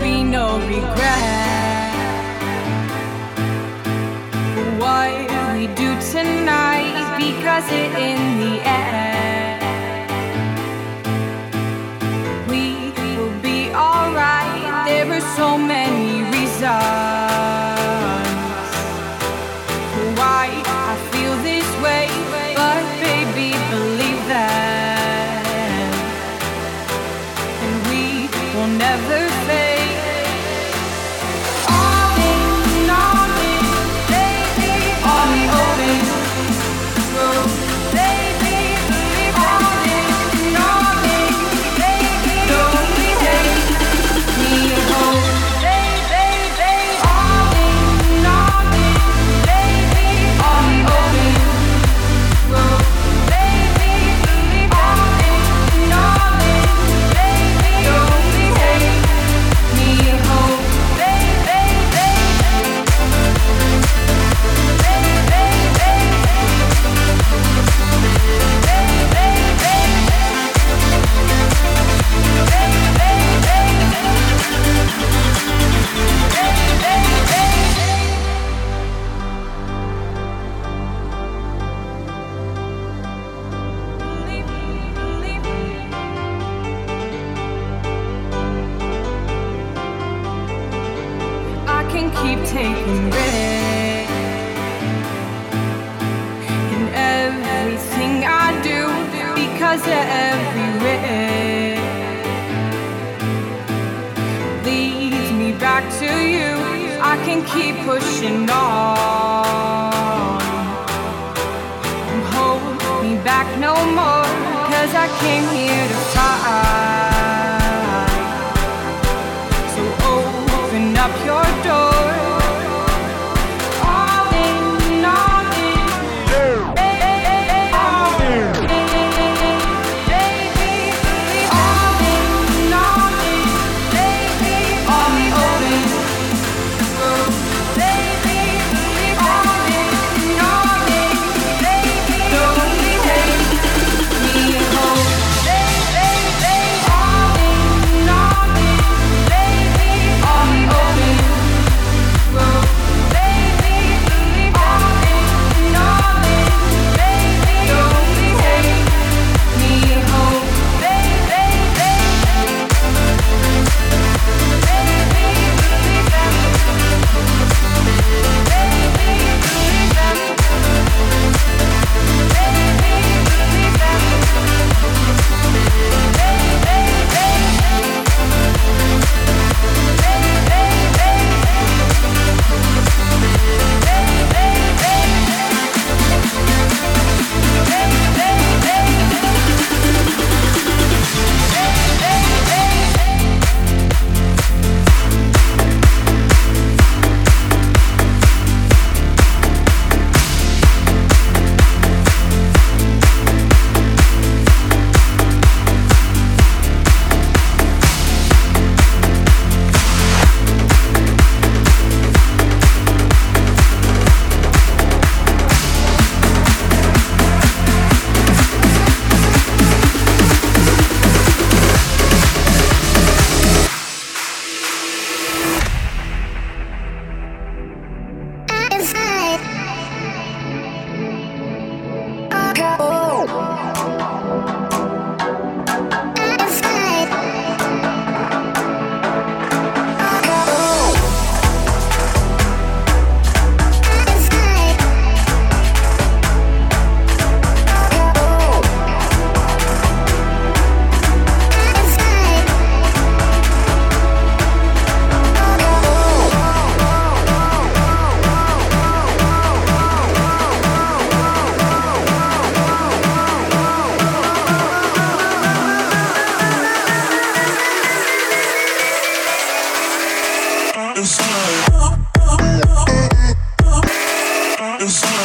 be no regret. What we do tonight, because it in the end. It's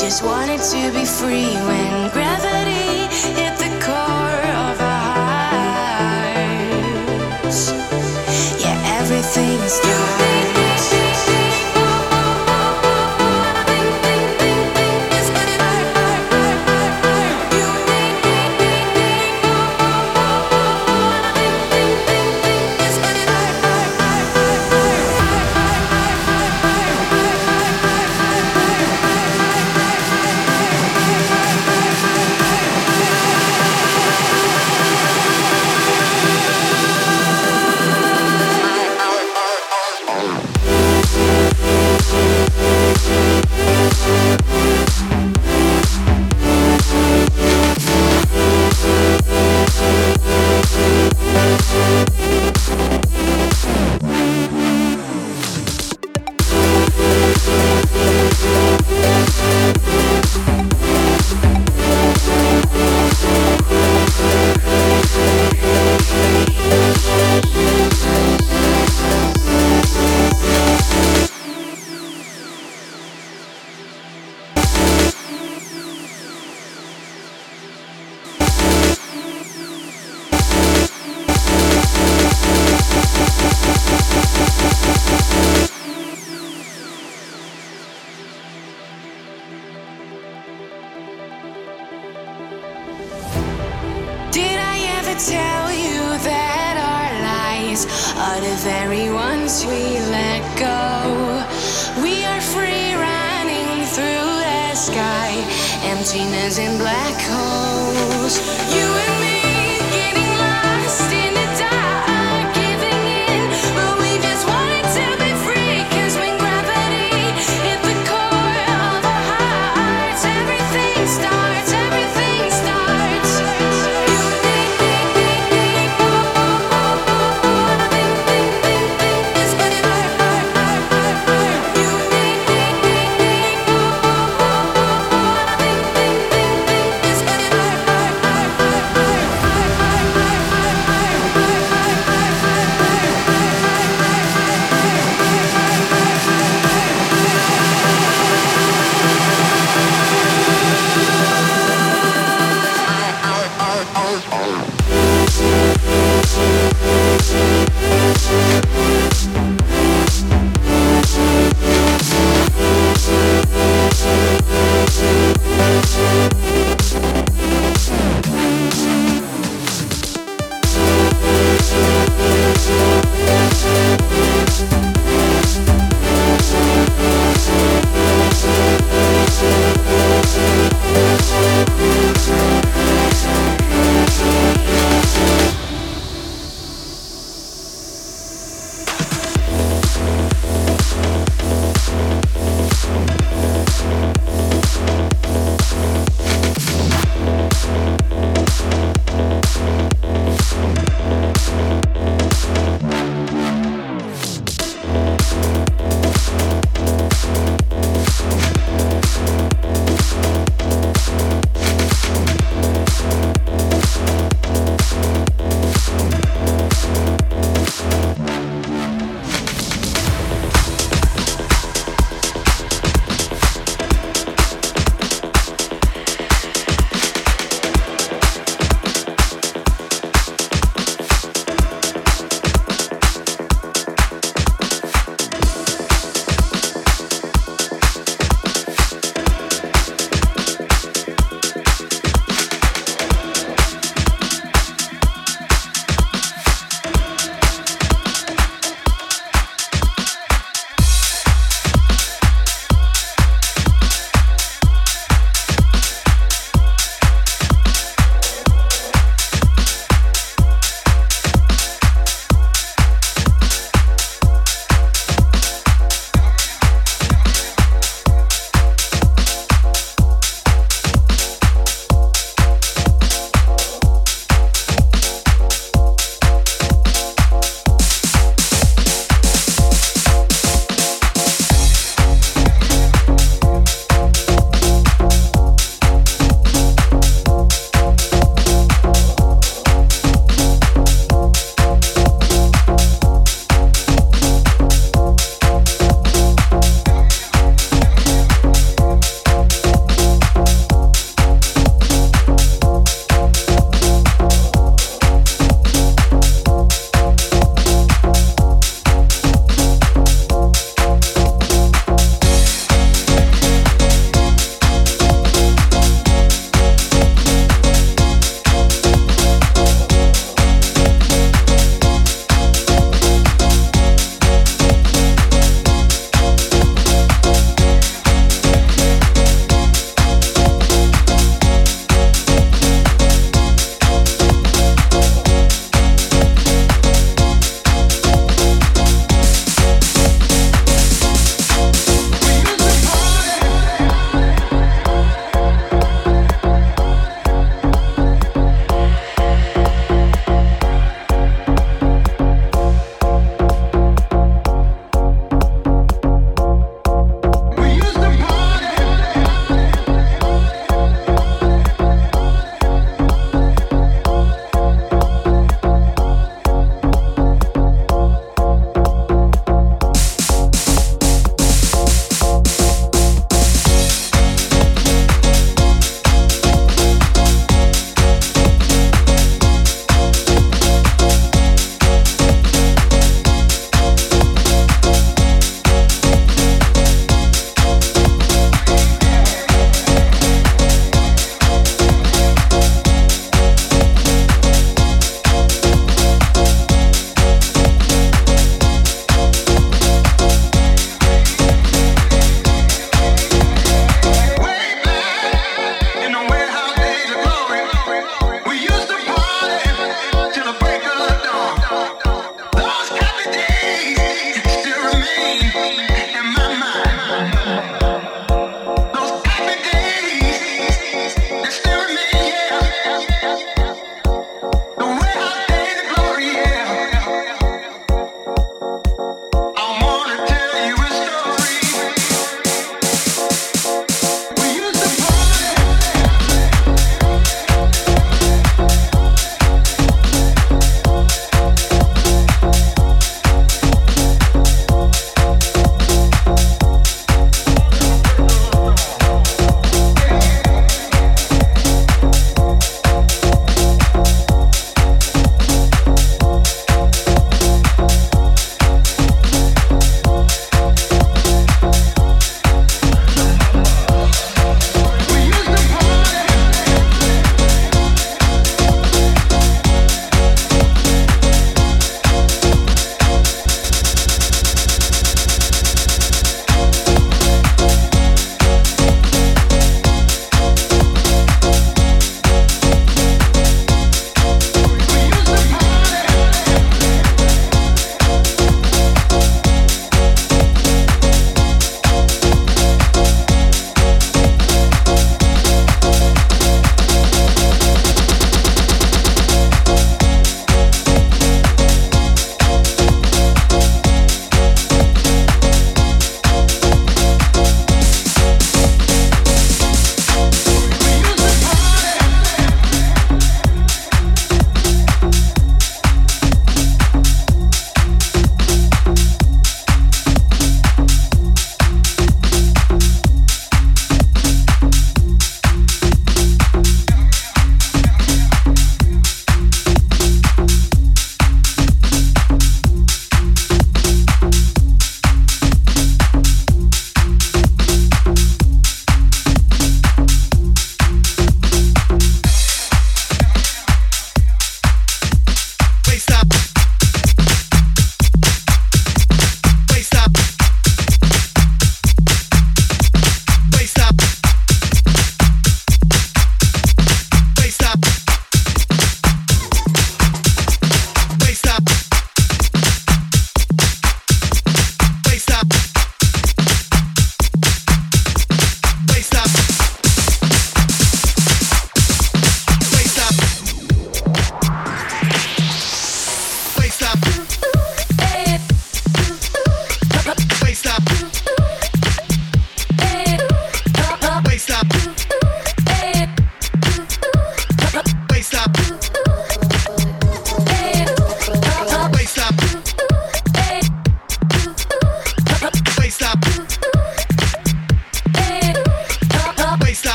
just wanted to be free when gravity hit the core of our hearts. Yeah, everything's done.